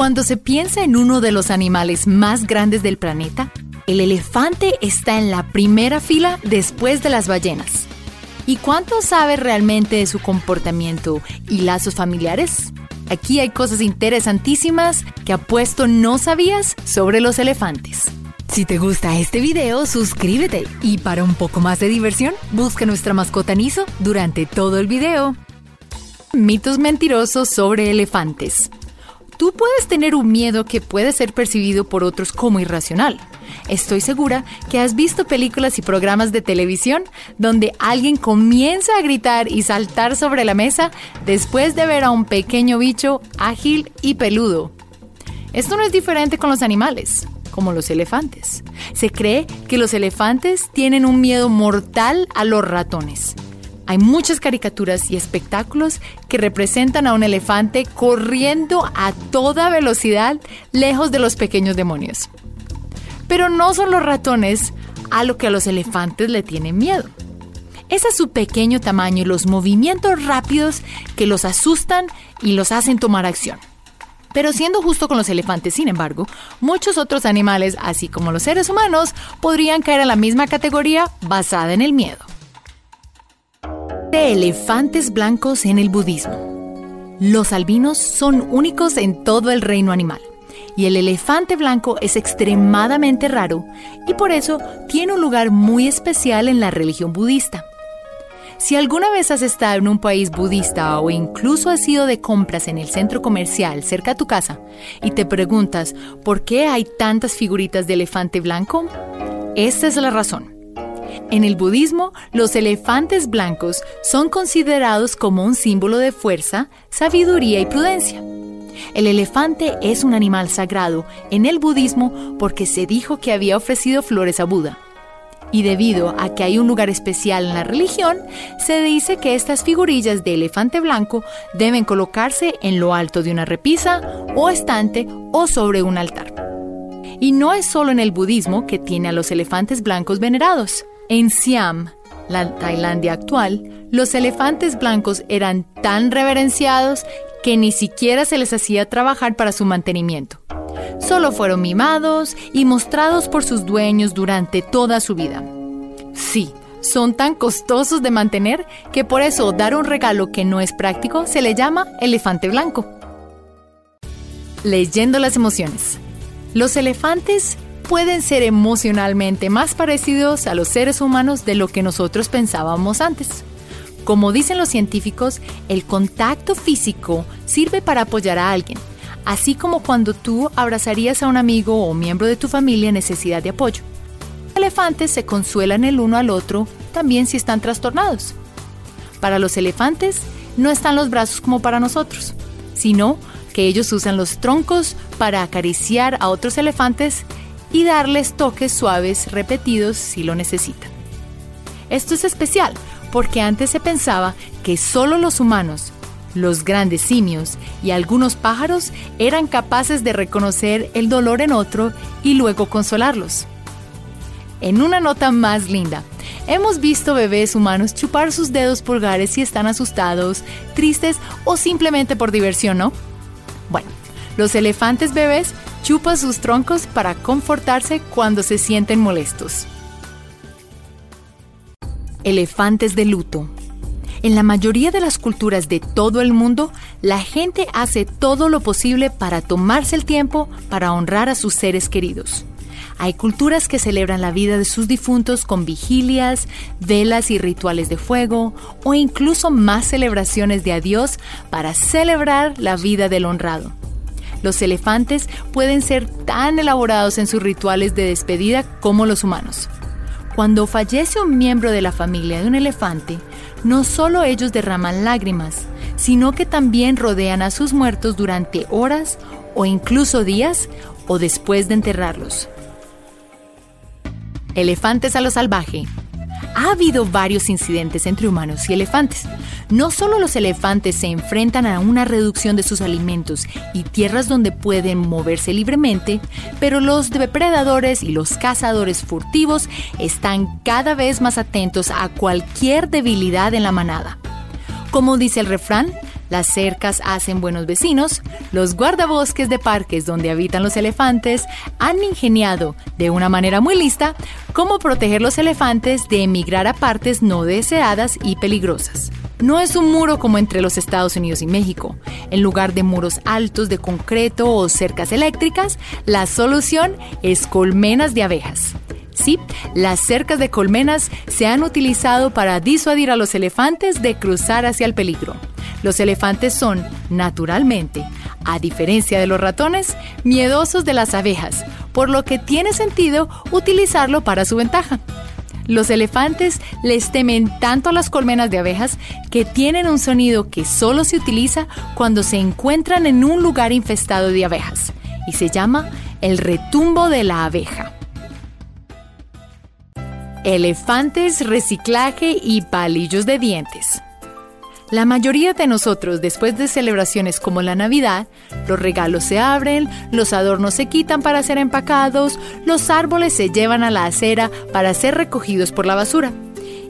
Cuando se piensa en uno de los animales más grandes del planeta, el elefante está en la primera fila después de las ballenas. ¿Y cuánto sabe realmente de su comportamiento y lazos familiares? Aquí hay cosas interesantísimas que apuesto no sabías sobre los elefantes. Si te gusta este video, suscríbete y para un poco más de diversión, busca nuestra mascota Niso durante todo el video. Mitos mentirosos sobre elefantes. Tú puedes tener un miedo que puede ser percibido por otros como irracional. Estoy segura que has visto películas y programas de televisión donde alguien comienza a gritar y saltar sobre la mesa después de ver a un pequeño bicho ágil y peludo. Esto no es diferente con los animales, como los elefantes. Se cree que los elefantes tienen un miedo mortal a los ratones hay muchas caricaturas y espectáculos que representan a un elefante corriendo a toda velocidad lejos de los pequeños demonios. Pero no son los ratones a lo que a los elefantes le tienen miedo. Es a su pequeño tamaño y los movimientos rápidos que los asustan y los hacen tomar acción. Pero siendo justo con los elefantes, sin embargo, muchos otros animales, así como los seres humanos, podrían caer en la misma categoría basada en el miedo de elefantes blancos en el budismo. Los albinos son únicos en todo el reino animal y el elefante blanco es extremadamente raro y por eso tiene un lugar muy especial en la religión budista. Si alguna vez has estado en un país budista o incluso has ido de compras en el centro comercial cerca a tu casa y te preguntas por qué hay tantas figuritas de elefante blanco, esta es la razón. En el budismo, los elefantes blancos son considerados como un símbolo de fuerza, sabiduría y prudencia. El elefante es un animal sagrado en el budismo porque se dijo que había ofrecido flores a Buda. Y debido a que hay un lugar especial en la religión, se dice que estas figurillas de elefante blanco deben colocarse en lo alto de una repisa o estante o sobre un altar. Y no es solo en el budismo que tiene a los elefantes blancos venerados. En Siam, la Tailandia actual, los elefantes blancos eran tan reverenciados que ni siquiera se les hacía trabajar para su mantenimiento. Solo fueron mimados y mostrados por sus dueños durante toda su vida. Sí, son tan costosos de mantener que por eso dar un regalo que no es práctico se le llama elefante blanco. Leyendo las emociones. Los elefantes pueden ser emocionalmente más parecidos a los seres humanos de lo que nosotros pensábamos antes. Como dicen los científicos, el contacto físico sirve para apoyar a alguien, así como cuando tú abrazarías a un amigo o miembro de tu familia en necesidad de apoyo. Los elefantes se consuelan el uno al otro también si están trastornados. Para los elefantes no están los brazos como para nosotros, sino que ellos usan los troncos para acariciar a otros elefantes y darles toques suaves repetidos si lo necesitan. Esto es especial porque antes se pensaba que solo los humanos, los grandes simios y algunos pájaros eran capaces de reconocer el dolor en otro y luego consolarlos. En una nota más linda, hemos visto bebés humanos chupar sus dedos pulgares si están asustados, tristes o simplemente por diversión, ¿no? Bueno, los elefantes bebés chupa sus troncos para confortarse cuando se sienten molestos. Elefantes de luto. En la mayoría de las culturas de todo el mundo, la gente hace todo lo posible para tomarse el tiempo para honrar a sus seres queridos. Hay culturas que celebran la vida de sus difuntos con vigilias, velas y rituales de fuego, o incluso más celebraciones de adiós para celebrar la vida del honrado. Los elefantes pueden ser tan elaborados en sus rituales de despedida como los humanos. Cuando fallece un miembro de la familia de un elefante, no solo ellos derraman lágrimas, sino que también rodean a sus muertos durante horas o incluso días o después de enterrarlos. Elefantes a lo salvaje ha habido varios incidentes entre humanos y elefantes. No solo los elefantes se enfrentan a una reducción de sus alimentos y tierras donde pueden moverse libremente, pero los depredadores y los cazadores furtivos están cada vez más atentos a cualquier debilidad en la manada. Como dice el refrán, Las cercas hacen buenos vecinos, los guardabosques de parques donde habitan los elefantes han ingeniado, de una manera muy lista, cómo proteger los elefantes de emigrar a partes no deseadas y peligrosas. No es un muro como entre los Estados Unidos y México. En lugar de muros altos de concreto o cercas eléctricas, la solución es colmenas de abejas. Sí, las cercas de colmenas se han utilizado para disuadir a los elefantes de cruzar hacia el peligro. Los elefantes son, naturalmente, a diferencia de los ratones, miedosos de las abejas, por lo que tiene sentido utilizarlo para su ventaja. Los elefantes les temen tanto a las colmenas de abejas que tienen un sonido que solo se utiliza cuando se encuentran en un lugar infestado de abejas y se llama el retumbo de la abeja. Elefantes, reciclaje y palillos de dientes. La mayoría de nosotros, después de celebraciones como la Navidad, los regalos se abren, los adornos se quitan para ser empacados, los árboles se llevan a la acera para ser recogidos por la basura.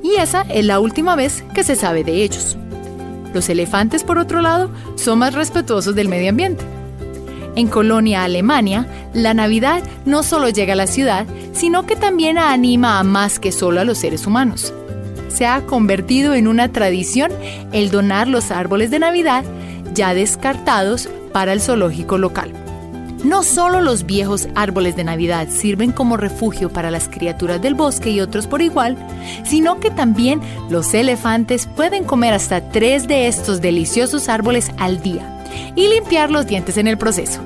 Y esa es la última vez que se sabe de ellos. Los elefantes, por otro lado, son más respetuosos del medio ambiente. En Colonia, Alemania, la Navidad no solo llega a la ciudad, sino que también anima a más que solo a los seres humanos se ha convertido en una tradición el donar los árboles de Navidad ya descartados para el zoológico local. No solo los viejos árboles de Navidad sirven como refugio para las criaturas del bosque y otros por igual, sino que también los elefantes pueden comer hasta tres de estos deliciosos árboles al día y limpiar los dientes en el proceso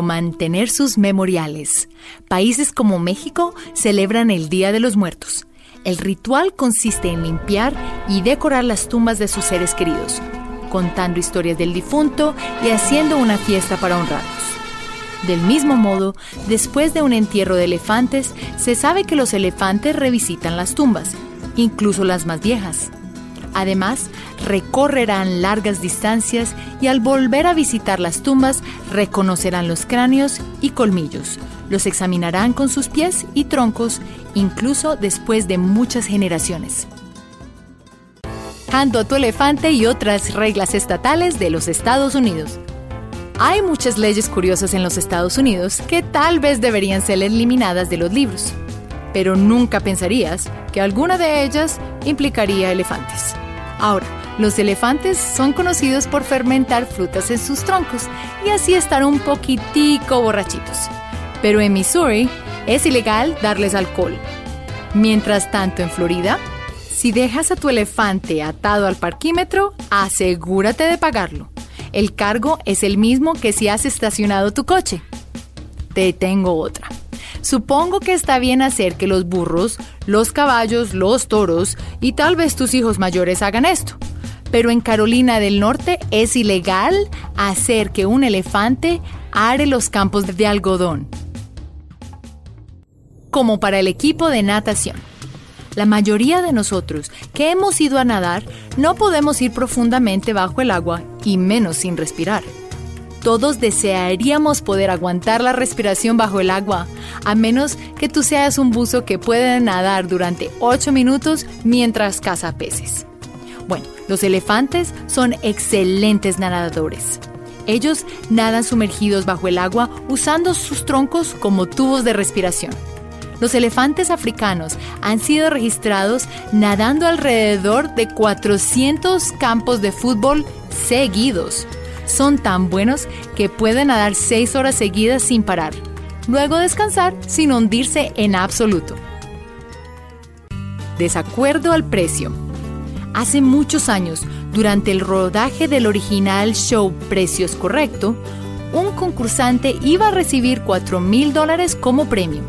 mantener sus memoriales. Países como México celebran el Día de los Muertos. El ritual consiste en limpiar y decorar las tumbas de sus seres queridos, contando historias del difunto y haciendo una fiesta para honrarlos. Del mismo modo, después de un entierro de elefantes, se sabe que los elefantes revisitan las tumbas, incluso las más viejas. Además, recorrerán largas distancias y al volver a visitar las tumbas reconocerán los cráneos y colmillos. Los examinarán con sus pies y troncos, incluso después de muchas generaciones. Ando tu elefante y otras reglas estatales de los Estados Unidos. Hay muchas leyes curiosas en los Estados Unidos que tal vez deberían ser eliminadas de los libros, pero nunca pensarías que alguna de ellas implicaría elefantes. Ahora, los elefantes son conocidos por fermentar frutas en sus troncos y así estar un poquitico borrachitos. Pero en Missouri es ilegal darles alcohol. Mientras tanto, en Florida, si dejas a tu elefante atado al parquímetro, asegúrate de pagarlo. El cargo es el mismo que si has estacionado tu coche. Te tengo otra. Supongo que está bien hacer que los burros, los caballos, los toros y tal vez tus hijos mayores hagan esto. Pero en Carolina del Norte es ilegal hacer que un elefante are los campos de algodón. Como para el equipo de natación. La mayoría de nosotros que hemos ido a nadar no podemos ir profundamente bajo el agua y menos sin respirar. Todos desearíamos poder aguantar la respiración bajo el agua, a menos que tú seas un buzo que puede nadar durante 8 minutos mientras caza peces. Bueno, los elefantes son excelentes nadadores. Ellos nadan sumergidos bajo el agua usando sus troncos como tubos de respiración. Los elefantes africanos han sido registrados nadando alrededor de 400 campos de fútbol seguidos son tan buenos que pueden nadar 6 horas seguidas sin parar, luego descansar sin hundirse en absoluto. Desacuerdo al precio. Hace muchos años, durante el rodaje del original show Precios Correcto, un concursante iba a recibir 4 mil dólares como premio.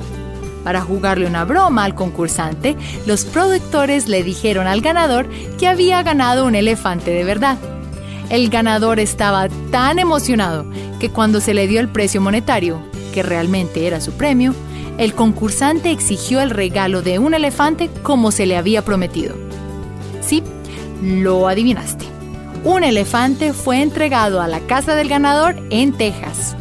Para jugarle una broma al concursante, los productores le dijeron al ganador que había ganado un elefante de verdad. El ganador estaba tan emocionado que cuando se le dio el precio monetario, que realmente era su premio, el concursante exigió el regalo de un elefante como se le había prometido. Sí, lo adivinaste. Un elefante fue entregado a la casa del ganador en Texas.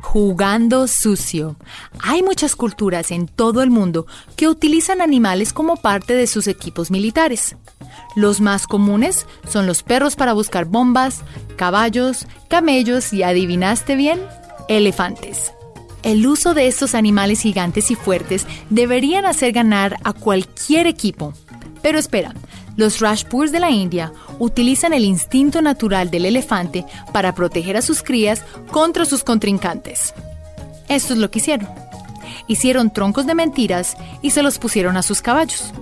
Jugando sucio. Hay muchas culturas en todo el mundo que utilizan animales como parte de sus equipos militares. Los más comunes son los perros para buscar bombas, caballos, camellos y, adivinaste bien, elefantes. El uso de estos animales gigantes y fuertes deberían hacer ganar a cualquier equipo. Pero espera, los Rajpurs de la India utilizan el instinto natural del elefante para proteger a sus crías contra sus contrincantes. Esto es lo que hicieron. Hicieron troncos de mentiras y se los pusieron a sus caballos.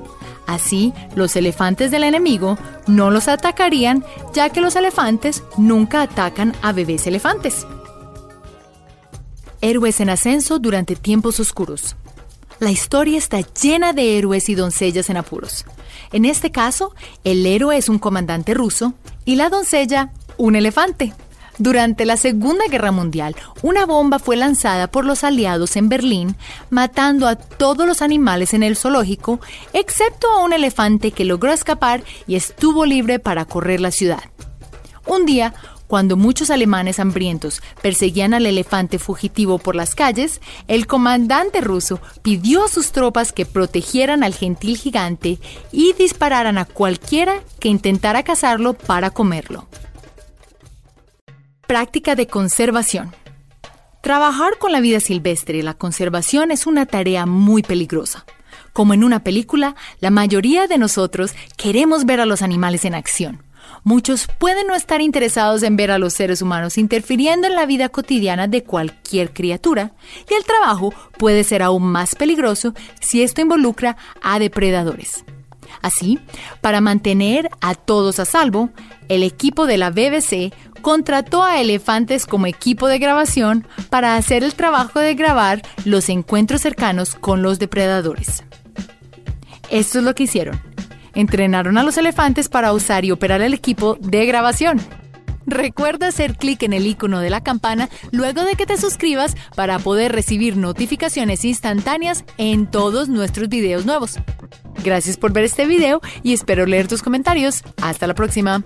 Así, los elefantes del enemigo no los atacarían, ya que los elefantes nunca atacan a bebés elefantes. Héroes en ascenso durante tiempos oscuros. La historia está llena de héroes y doncellas en apuros. En este caso, el héroe es un comandante ruso y la doncella un elefante. Durante la Segunda Guerra Mundial, una bomba fue lanzada por los aliados en Berlín, matando a todos los animales en el zoológico, excepto a un elefante que logró escapar y estuvo libre para correr la ciudad. Un día, cuando muchos alemanes hambrientos perseguían al elefante fugitivo por las calles, el comandante ruso pidió a sus tropas que protegieran al gentil gigante y dispararan a cualquiera que intentara cazarlo para comerlo. Práctica de conservación. Trabajar con la vida silvestre y la conservación es una tarea muy peligrosa. Como en una película, la mayoría de nosotros queremos ver a los animales en acción Muchos pueden no estar interesados en ver a los seres humanos interfiriendo en la vida cotidiana de cualquier criatura, y el trabajo puede ser aún más peligroso si esto involucra a depredadores. Así, para mantener a todos a salvo, el equipo de la BBC contrató a elefantes como equipo de grabación para hacer el trabajo de grabar los encuentros cercanos con los depredadores. Esto es lo que hicieron entrenaron a los elefantes para usar y operar el equipo de grabación. Recuerda hacer clic en el icono de la campana luego de que te suscribas para poder recibir notificaciones instantáneas en todos nuestros videos nuevos. Gracias por ver este video y espero leer tus comentarios. Hasta la próxima.